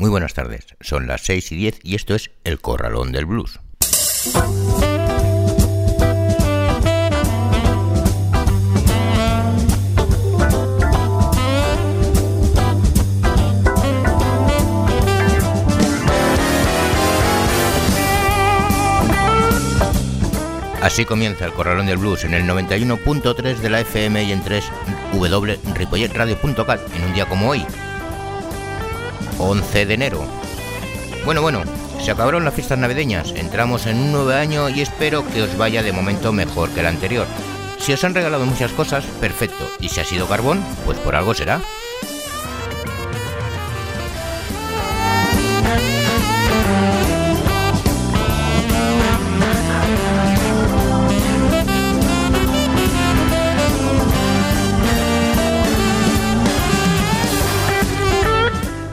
Muy buenas tardes, son las 6 y 10 y esto es El Corralón del Blues. Así comienza el Corralón del Blues en el 91.3 de la FM y en 3 www.ripolletradio.cat en un día como hoy, 11 de enero. Bueno, bueno, se acabaron las fiestas navideñas, entramos en un nuevo año y espero que os vaya de momento mejor que el anterior. Si os han regalado muchas cosas, perfecto, y si ha sido carbón, pues por algo será.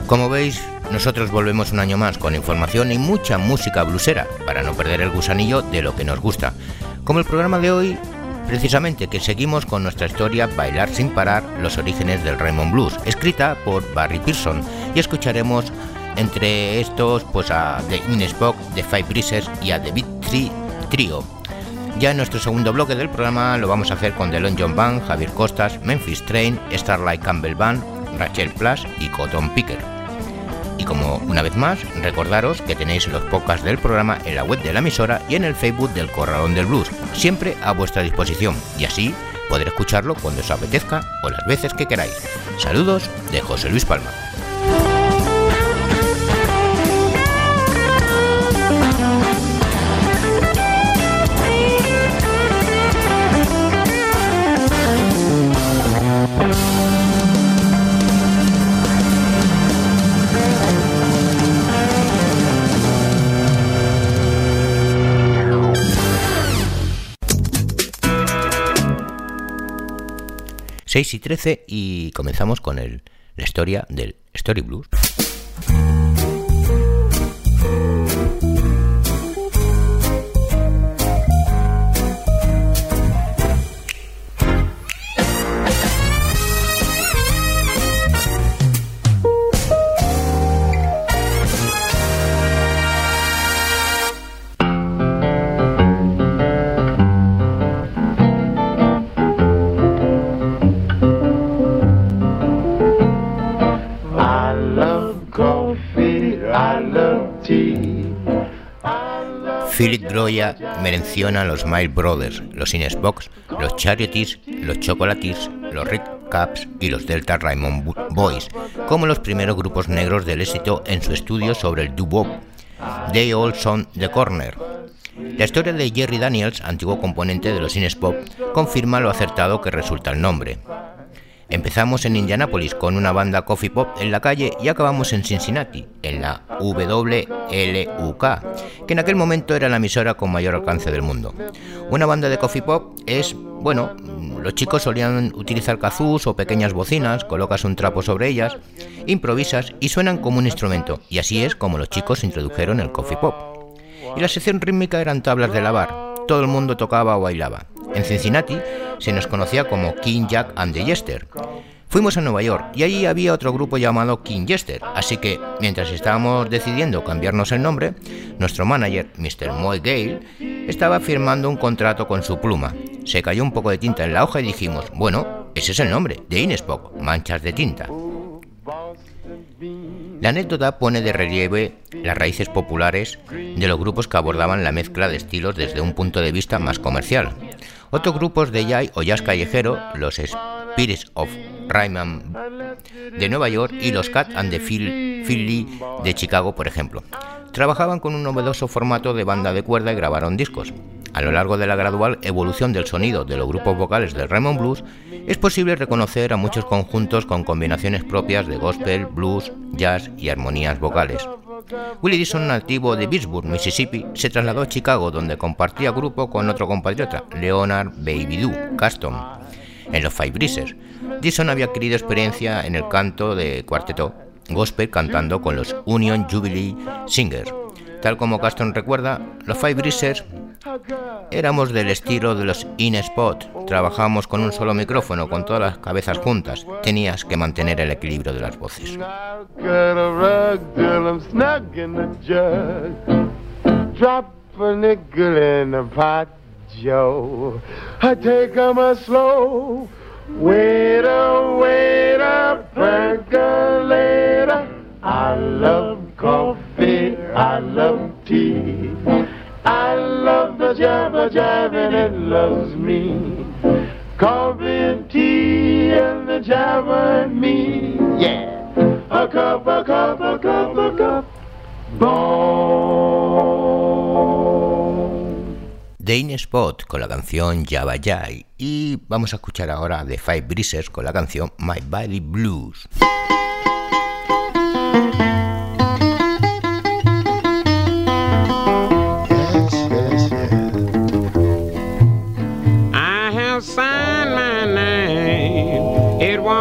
Como veis, nosotros volvemos un año más con información y mucha música blusera para no perder el gusanillo de lo que nos gusta. Como el programa de hoy, precisamente que seguimos con nuestra historia Bailar sin parar, los orígenes del Raymond Blues, escrita por Barry Pearson, y escucharemos entre estos pues a The Inesbox, The Five Breezes y a The Big Tree Trio. Ya en nuestro segundo bloque del programa lo vamos a hacer con Delon John Band, Javier Costas, Memphis Train, Starlight Campbell Band, Rachel Plus y Cotton Picker. Y como una vez más, recordaros que tenéis los podcasts del programa en la web de la emisora y en el Facebook del Corralón del Blues, siempre a vuestra disposición, y así poder escucharlo cuando os apetezca o las veces que queráis. Saludos de José Luis Palma. 6 y 13 y comenzamos con el, la historia del Story Blues. Philip Droya menciona a los Mile Brothers, los Inesbox, los Charities, los Chocolates, los Red Caps y los Delta Raymond Boys como los primeros grupos negros del éxito en su estudio sobre el doo-wop. They All Son the Corner. La historia de Jerry Daniels, antiguo componente de los Inespop, confirma lo acertado que resulta el nombre. Empezamos en Indianápolis con una banda coffee pop en la calle y acabamos en Cincinnati, en la WLUK, que en aquel momento era la emisora con mayor alcance del mundo. Una banda de coffee pop es, bueno, los chicos solían utilizar kazús o pequeñas bocinas, colocas un trapo sobre ellas, improvisas y suenan como un instrumento, y así es como los chicos introdujeron el coffee pop. Y la sección rítmica eran tablas de lavar, todo el mundo tocaba o bailaba. En Cincinnati se nos conocía como King Jack and the Jester. Fuimos a Nueva York y allí había otro grupo llamado King Jester, así que mientras estábamos decidiendo cambiarnos el nombre, nuestro manager, Mr. Moy Gale, estaba firmando un contrato con su pluma. Se cayó un poco de tinta en la hoja y dijimos, bueno, ese es el nombre, de Inespoc, manchas de tinta. La anécdota pone de relieve las raíces populares de los grupos que abordaban la mezcla de estilos desde un punto de vista más comercial. Otros grupos de jazz o jazz callejero, los Spirits of Rayman de Nueva York y los Cat and the Philly de Chicago, por ejemplo, trabajaban con un novedoso formato de banda de cuerda y grabaron discos. A lo largo de la gradual evolución del sonido de los grupos vocales del Raymond Blues, es posible reconocer a muchos conjuntos con combinaciones propias de gospel, blues, jazz y armonías vocales. Willie Dixon, nativo de Pittsburgh, Mississippi, se trasladó a Chicago, donde compartía grupo con otro compatriota, Leonard Baby Doo Caston, en los Five Breezers. Dixon había adquirido experiencia en el canto de cuarteto gospel cantando con los Union Jubilee Singers. Tal como Caston recuerda, los Five Breezers éramos del estilo de los In Spot. Trabajábamos con un solo micrófono, con todas las cabezas juntas. Tenías que mantener el equilibrio de las voces. I love the jabba jabba and it loves me. Coffee and tea and the jabba and me. Yeah. A cup, a cup, a cup, a cup. Boom. Dane Spot con la canción Jabba Jai y vamos a escuchar ahora The Five Breezes con la canción My Body Blues.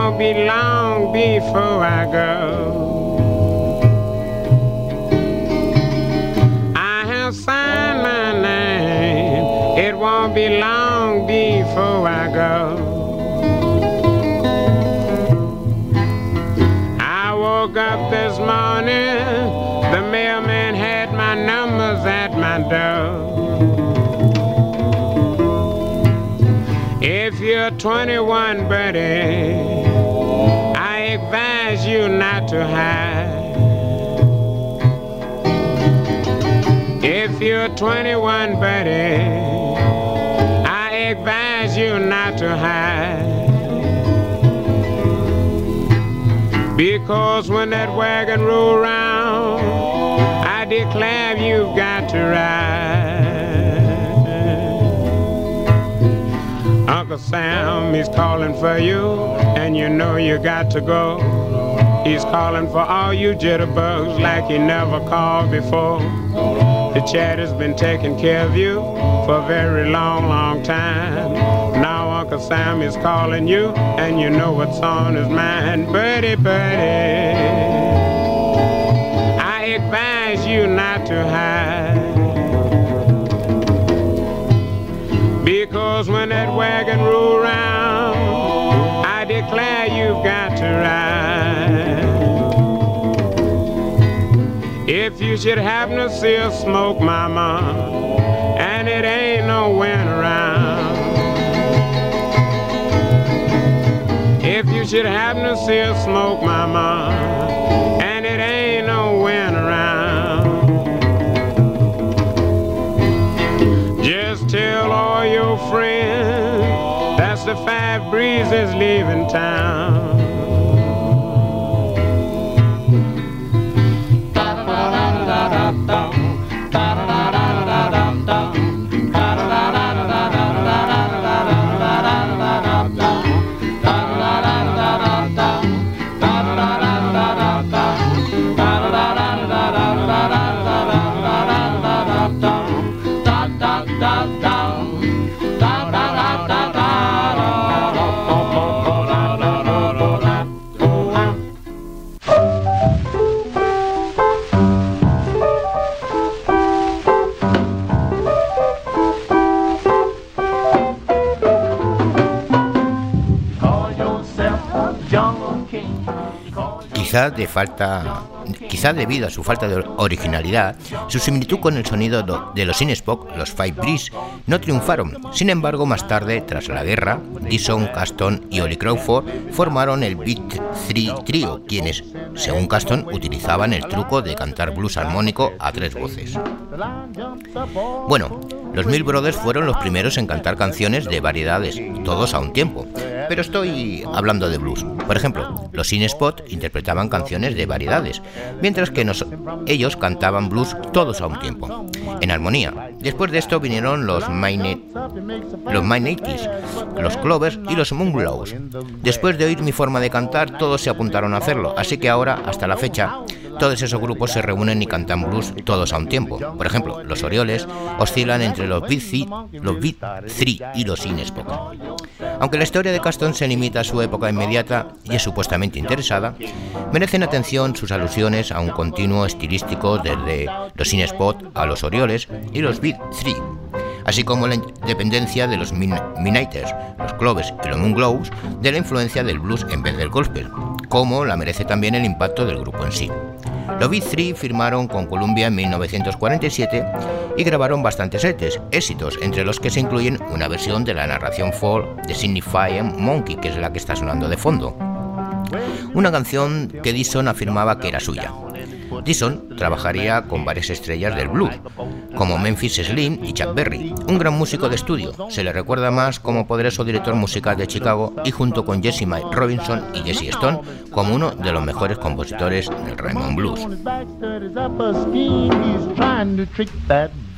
Won't be long before I go. I have signed my name, it won't be long before I go. I woke up this morning, the mailman had my numbers at my door. If you're 21, buddy, advise you not to hide. If you're 21, buddy, I advise you not to hide. Because when that wagon roll round, I declare you've got to ride. Uncle Sam, he's calling for you, and you know you got to go. He's calling for all you jitterbugs like he never called before. The chat has been taking care of you for a very long, long time. Now Uncle Sam is calling you, and you know what's on his mind. Birdie, birdie, I advise you not to hide. Because when that wagon roll round, I declare you've got to ride. If you should happen to see a smoke, mama, and it ain't no wind around. If you should happen to see a smoke, mama, your friends that's the five breezes leaving town. De falta, quizá debido a su falta de originalidad, su similitud con el sonido de los Spock, los Five Breeze, no triunfaron. Sin embargo, más tarde, tras la guerra, Dixon, Caston y Oli Crawford formaron el Beat 3 Trio, quienes, según Caston, utilizaban el truco de cantar blues armónico a tres voces. Bueno, los Mill Brothers fueron los primeros en cantar canciones de variedades, todos a un tiempo. Pero estoy hablando de blues. Por ejemplo, los In Spot interpretaban canciones de variedades, mientras que ellos cantaban blues todos a un tiempo, en armonía. Después de esto vinieron los My, los los Clovers y los Moonglows. Después de oír mi forma de cantar, todos se apuntaron a hacerlo, así que ahora, hasta la fecha, todos esos grupos se reúnen y cantan blues todos a un tiempo. Por ejemplo, los Orioles oscilan entre los Beat 3, los Beat 3 y los Inespoc. Aunque la historia de Caston se limita a su época inmediata y es supuestamente interesada, merecen atención sus alusiones a un continuo estilístico desde los Inespot a los Orioles y los Beat 3 así como la independencia de los Midnighters, los Cloves y los Moonglows de la influencia del blues en vez del gospel, como la merece también el impacto del grupo en sí. Los Beat 3 firmaron con Columbia en 1947 y grabaron bastantes éxitos, entre los que se incluyen una versión de la narración folk de Signifying Monkey, que es la que está sonando de fondo. Una canción que Dixon afirmaba que era suya. Dixon trabajaría con varias estrellas del blues, como Memphis Slim y Chuck Berry, un gran músico de estudio. Se le recuerda más como poderoso director musical de Chicago y junto con Jesse Mike Robinson y Jesse Stone como uno de los mejores compositores del Raymond Blues.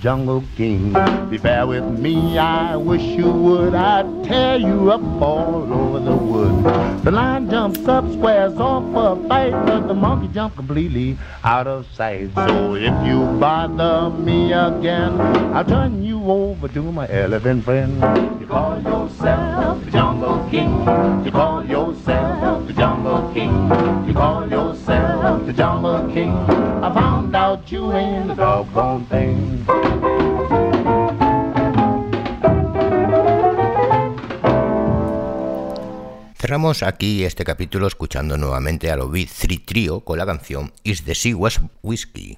Jungle king. Be fair with me, I wish you would. I'd tear you up all over the wood. The lion jumps up, squares off a fight, but the monkey jumps completely out of sight. So if you bother me again, I'll turn you over to my elephant friend. You call yourself the jungle king. You call yourself the jungle king. You call yourself the jungle king. I found out you ain't a doggone thing. Cerramos aquí este capítulo escuchando nuevamente a los Beat 3 Trio con la canción Is the Sea Was Whiskey.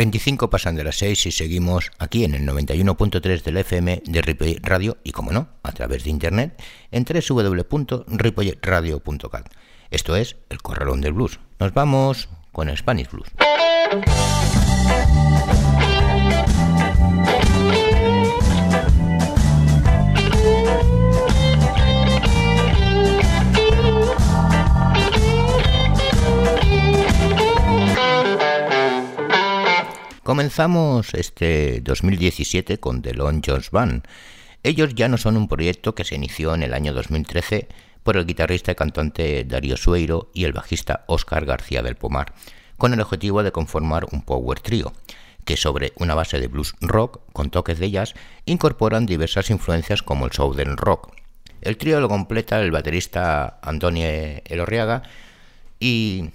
25 pasan de las 6 y seguimos aquí en el 91.3 del FM de Ripollet Radio y, como no, a través de internet en www.ripolletradio.cat. Esto es El Corralón del Blues. Nos vamos con Spanish Blues. Comenzamos este 2017 con The Long Jones Band. Ellos ya no son un proyecto que se inició en el año 2013 por el guitarrista y cantante Darío Sueiro y el bajista Óscar García del Pomar, con el objetivo de conformar un power trio, que sobre una base de blues rock con toques de jazz incorporan diversas influencias como el southern rock. El trío lo completa el baterista Antonio Elorriaga y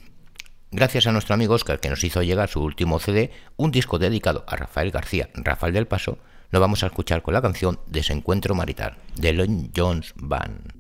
gracias a nuestro amigo Oscar que nos hizo llegar su último CD, un disco dedicado a Rafael García, Rafael del Paso, lo vamos a escuchar con la canción Desencuentro Marital, de Lon Jones Band.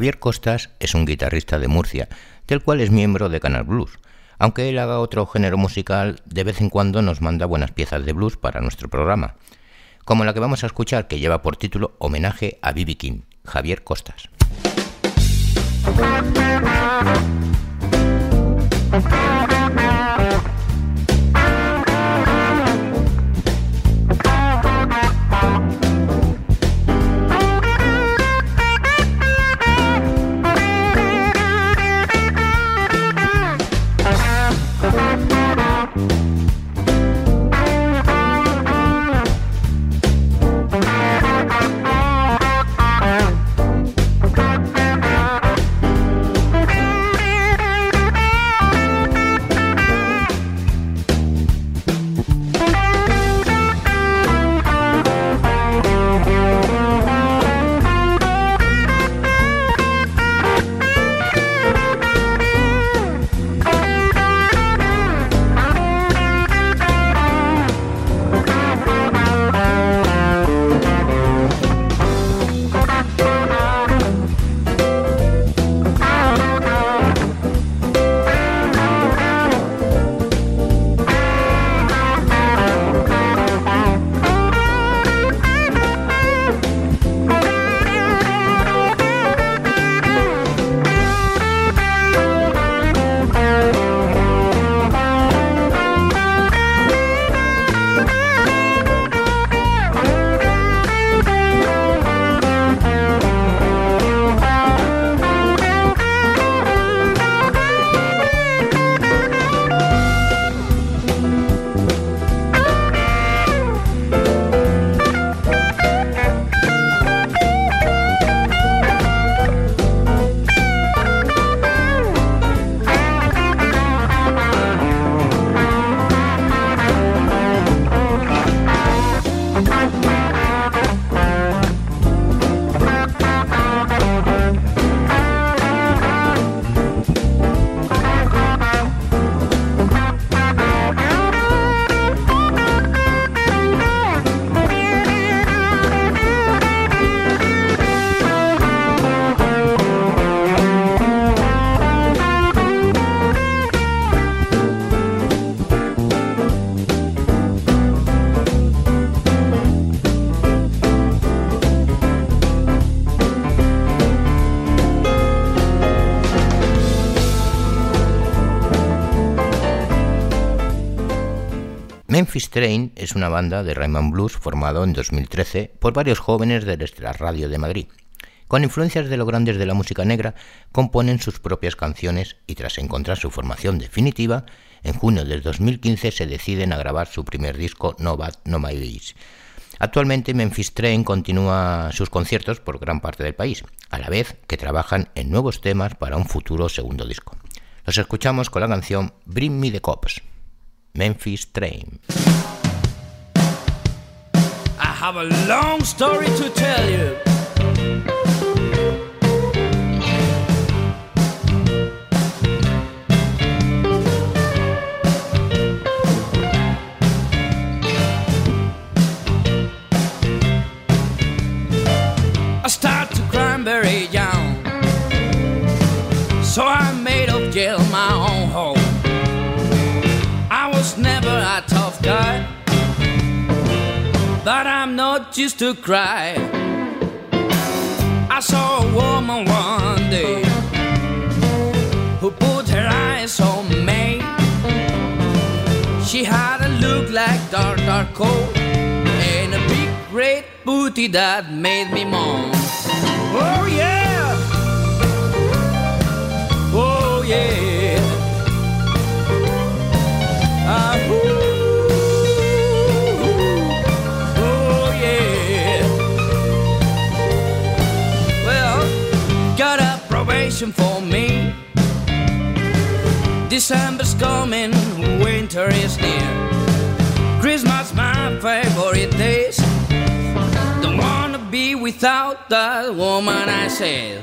Javier Costas es un guitarrista de Murcia, del cual es miembro de Canal Blues. Aunque él haga otro género musical, de vez en cuando nos manda buenas piezas de blues para nuestro programa, como la que vamos a escuchar que lleva por título Homenaje a Bibi King, Javier Costas. Memphis Train es una banda de Rayman Blues formado en 2013 por varios jóvenes de la radio de Madrid. Con influencias de los grandes de la música negra, componen sus propias canciones y tras encontrar su formación definitiva, en junio del 2015 se deciden a grabar su primer disco No Bad No My Days. Actualmente Memphis Train continúa sus conciertos por gran parte del país, a la vez que trabajan en nuevos temas para un futuro segundo disco. Los escuchamos con la canción Bring Me the Cops. Memphis Train. I have a long story to tell you. Used to cry. I saw a woman one day who put her eyes on me. She had a look like dark, dark coal and a big red booty that made me moan. Oh yeah, for me. December's coming, winter is near. Christmas, my favorite days. Don't wanna be without that woman, I said.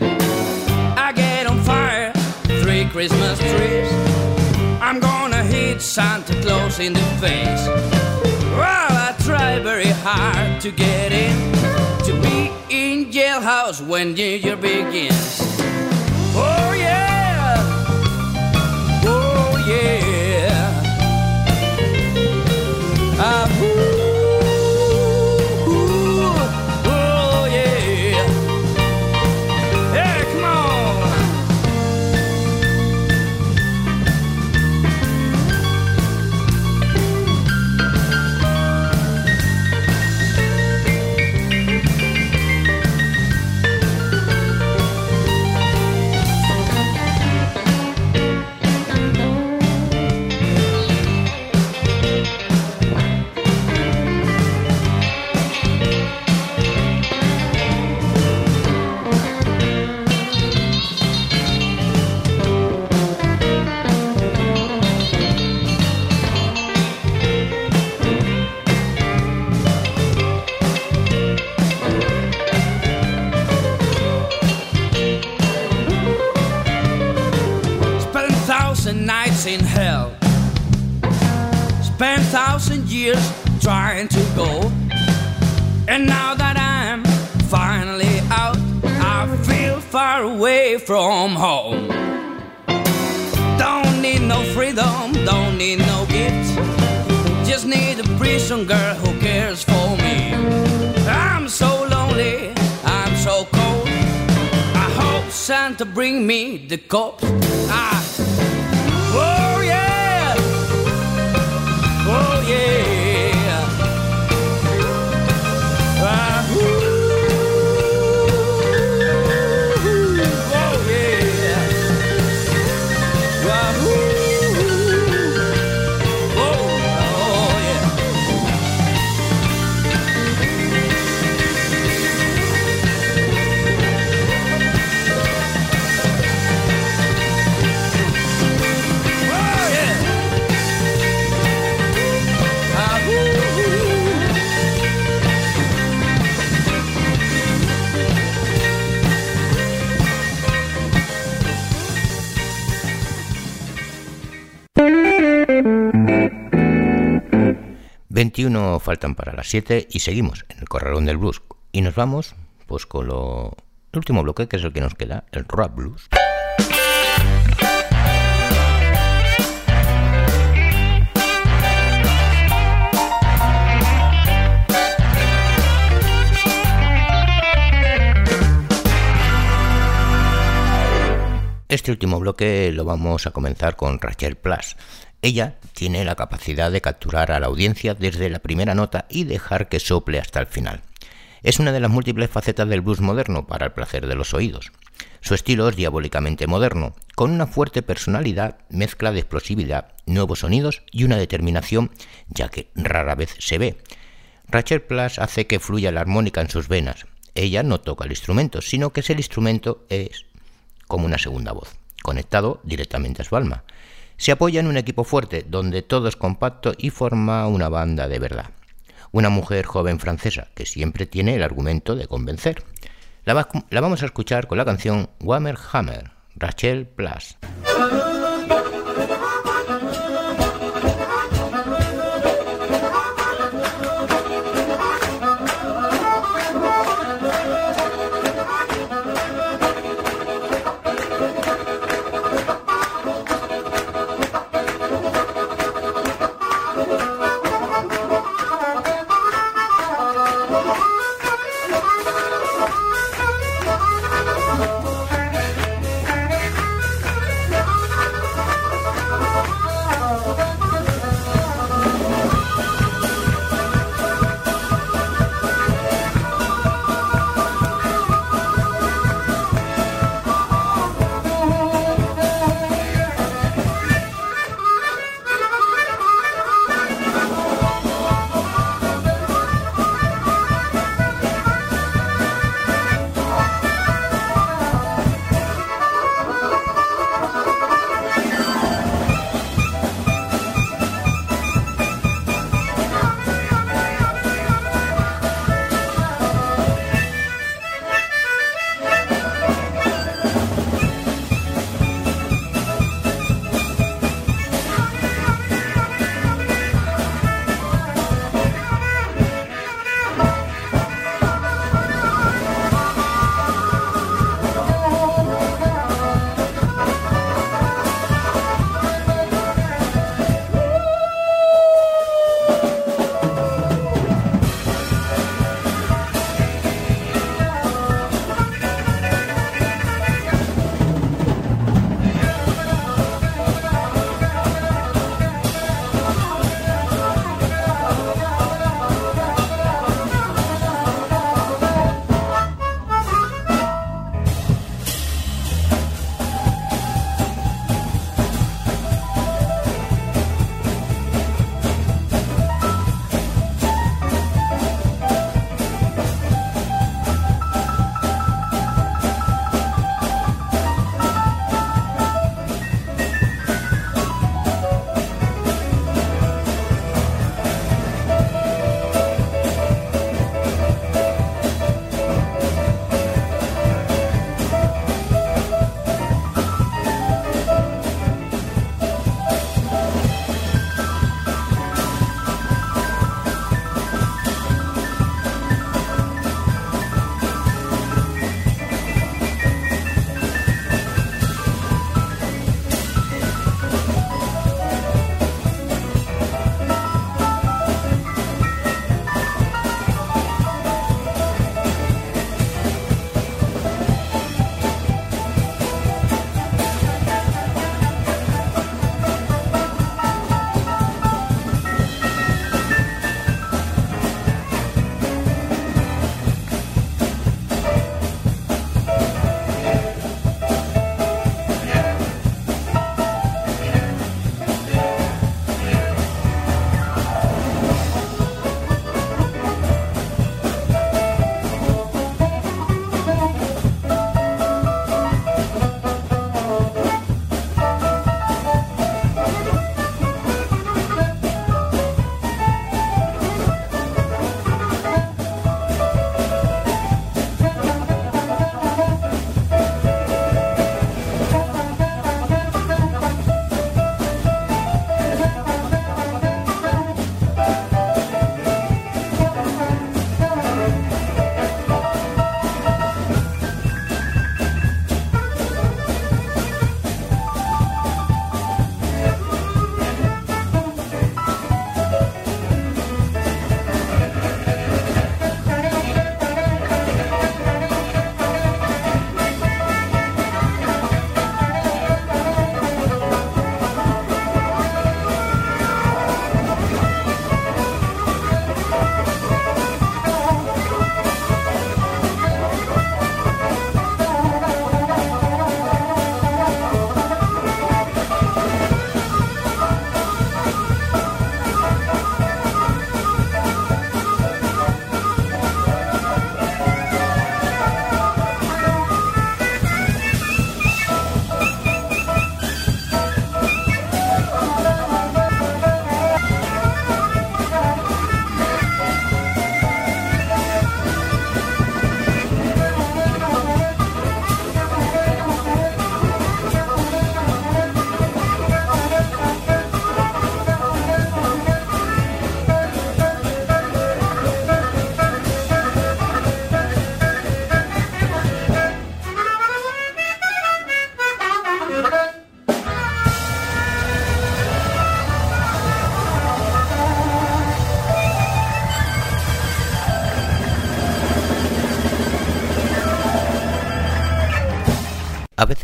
I get on fire, three Christmas trees. I'm gonna hit Santa Claus in the face. Well, I try very hard to get in, to be in jailhouse when New Year begins. Oh, oh, I've me ...21 faltan para las 7 y seguimos en el corralón del blues. Y nos vamos pues con lo... el último bloque, que es el que nos queda, el rap blues. Este último bloque lo vamos a comenzar con Rachel Plus. Ella tiene la capacidad de capturar a la audiencia desde la primera nota y dejar que sople hasta el final. Es una de las múltiples facetas del blues moderno para el placer de los oídos. Su estilo es diabólicamente moderno, con una fuerte personalidad, mezcla de explosividad, nuevos sonidos y una determinación, ya que rara vez se ve. Rachel Plus hace que fluya la armónica en sus venas. Ella no toca el instrumento, sino que el instrumento es como una segunda voz, conectado directamente a su alma. Se apoya en un equipo fuerte, donde todo es compacto y forma una banda de verdad. Una mujer joven francesa que siempre tiene el argumento de convencer. La, va- la vamos a escuchar con la canción Hammer, Rachel Plus.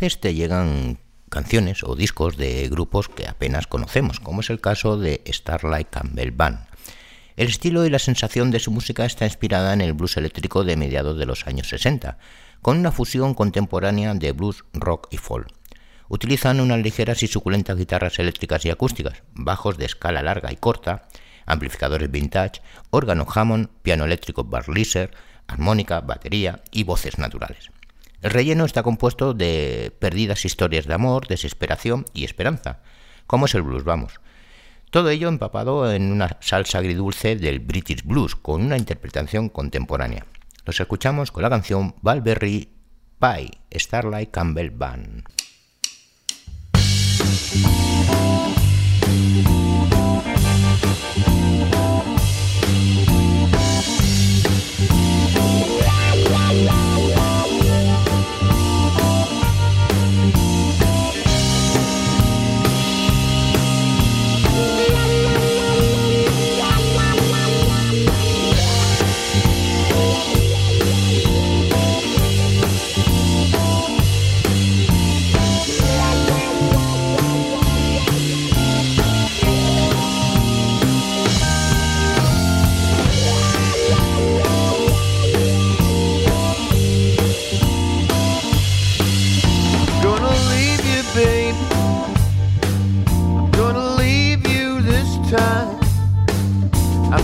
Veces te llegan canciones o discos de grupos que apenas conocemos, como es el caso de Starlight Campbell Band. El estilo y la sensación de su música está inspirada en el blues eléctrico de mediados de los años 60, con una fusión contemporánea de blues, rock y folk. Utilizan unas ligeras y suculentas guitarras eléctricas y acústicas, bajos de escala larga y corta, amplificadores vintage, órgano Hammond, piano eléctrico Barliser, armónica, batería y voces naturales. El relleno está compuesto de perdidas historias de amor, desesperación y esperanza, como es el blues, vamos. Todo ello empapado en una salsa agridulce del British Blues, con una interpretación contemporánea. Los escuchamos con la canción Valberry Pie, Starlight Campbell Band.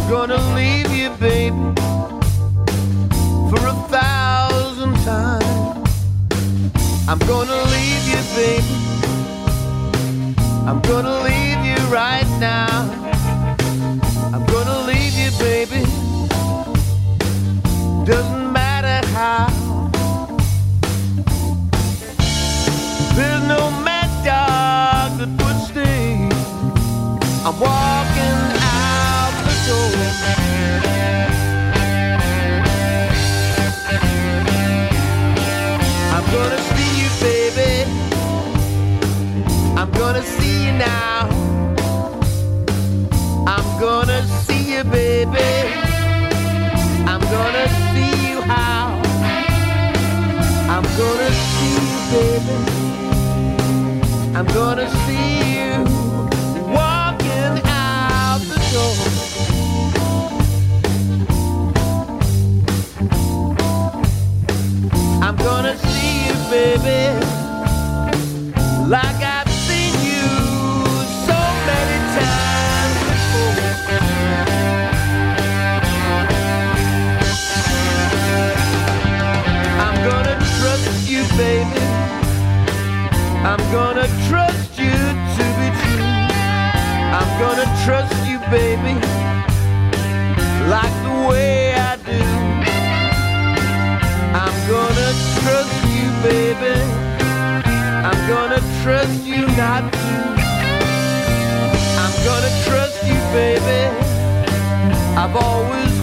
gonna leave you, baby, for a thousand times. I'm gonna leave you, baby. I'm gonna leave you right now. I'm gonna leave you, baby. Doesn't matter how. There's no mad dog that would stay. I'm wild. gonna see you now. I'm gonna see you, baby. I'm gonna see you how. I'm gonna see you, baby. I'm gonna see you walking out the door. I'm gonna see you, baby. I'm gonna trust you to be true. I'm gonna trust you, baby, like the way I do. I'm gonna trust you, baby. I'm gonna trust you not to. I'm gonna trust you, baby. I've always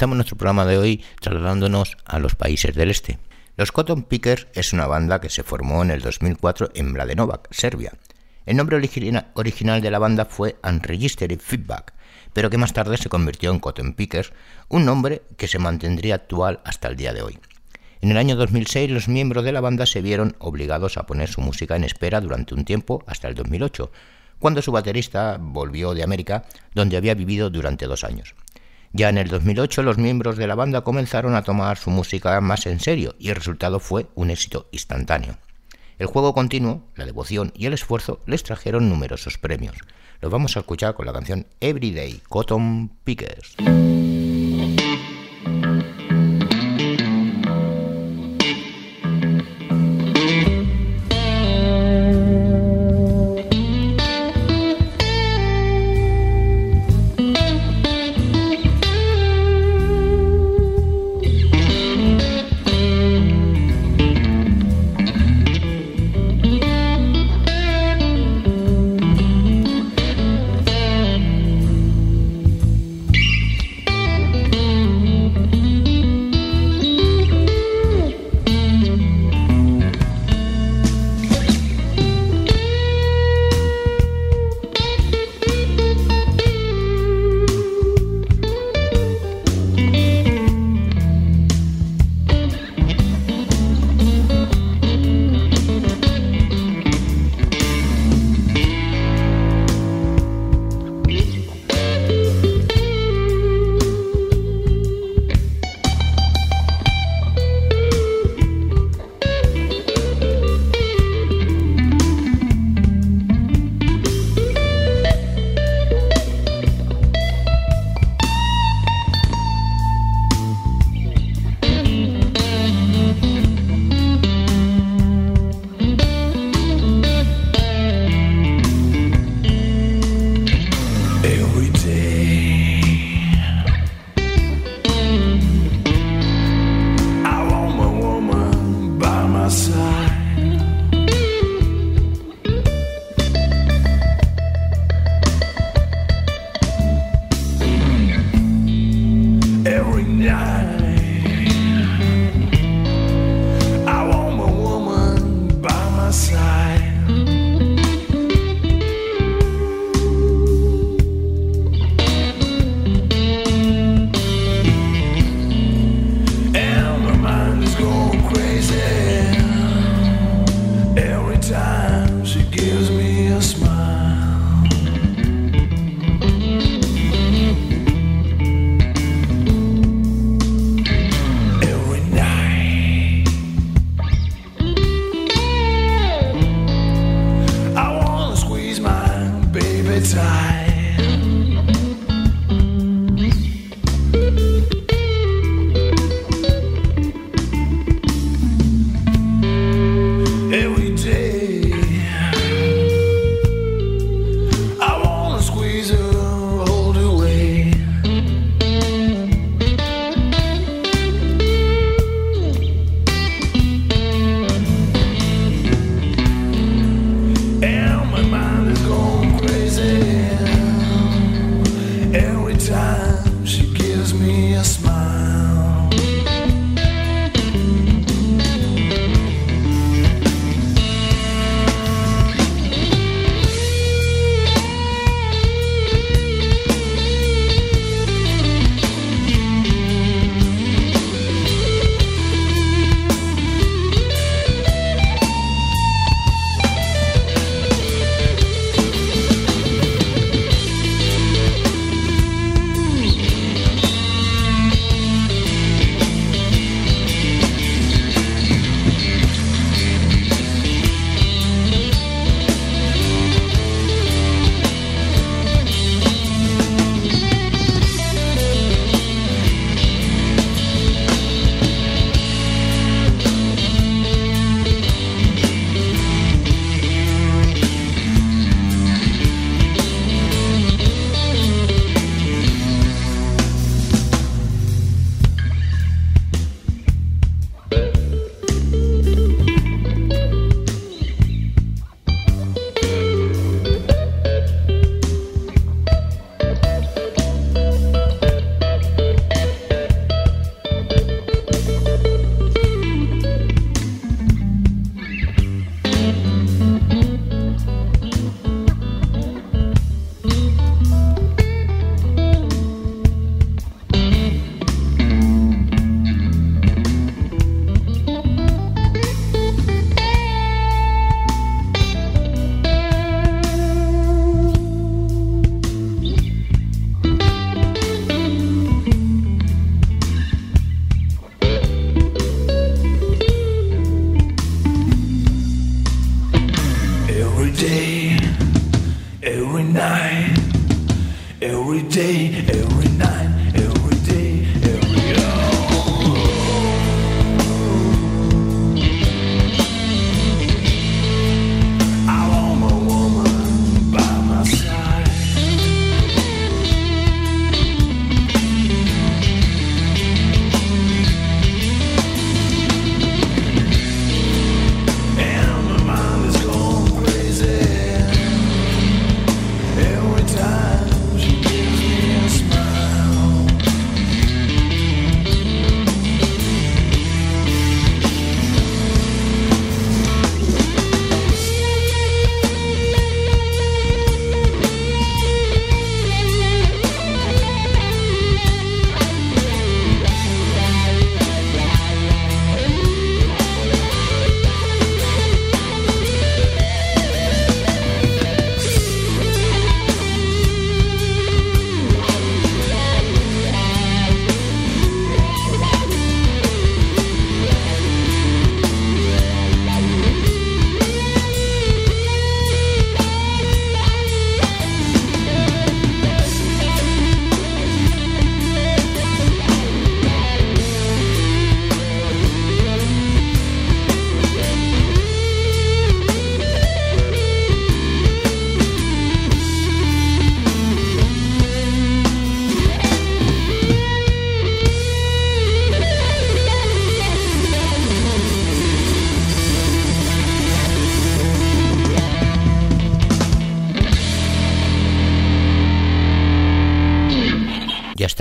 finalizamos nuestro programa de hoy trasladándonos a los países del este. Los Cotton Pickers es una banda que se formó en el 2004 en Mladenovac, Serbia. El nombre original de la banda fue Unregistered Feedback, pero que más tarde se convirtió en Cotton Pickers, un nombre que se mantendría actual hasta el día de hoy. En el año 2006 los miembros de la banda se vieron obligados a poner su música en espera durante un tiempo hasta el 2008, cuando su baterista volvió de América, donde había vivido durante dos años. Ya en el 2008 los miembros de la banda comenzaron a tomar su música más en serio y el resultado fue un éxito instantáneo. El juego continuo, la devoción y el esfuerzo les trajeron numerosos premios. Los vamos a escuchar con la canción Everyday Cotton Pickers.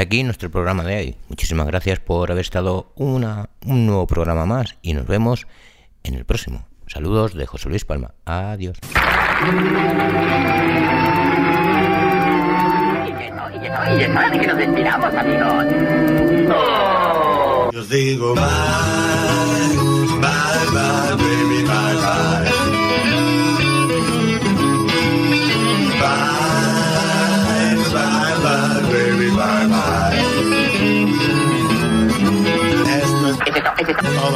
Aquí nuestro programa de hoy. Muchísimas gracias por haber estado una, un nuevo programa más y nos vemos en el próximo. Saludos de José Luis Palma. Adiós. Bye, bye,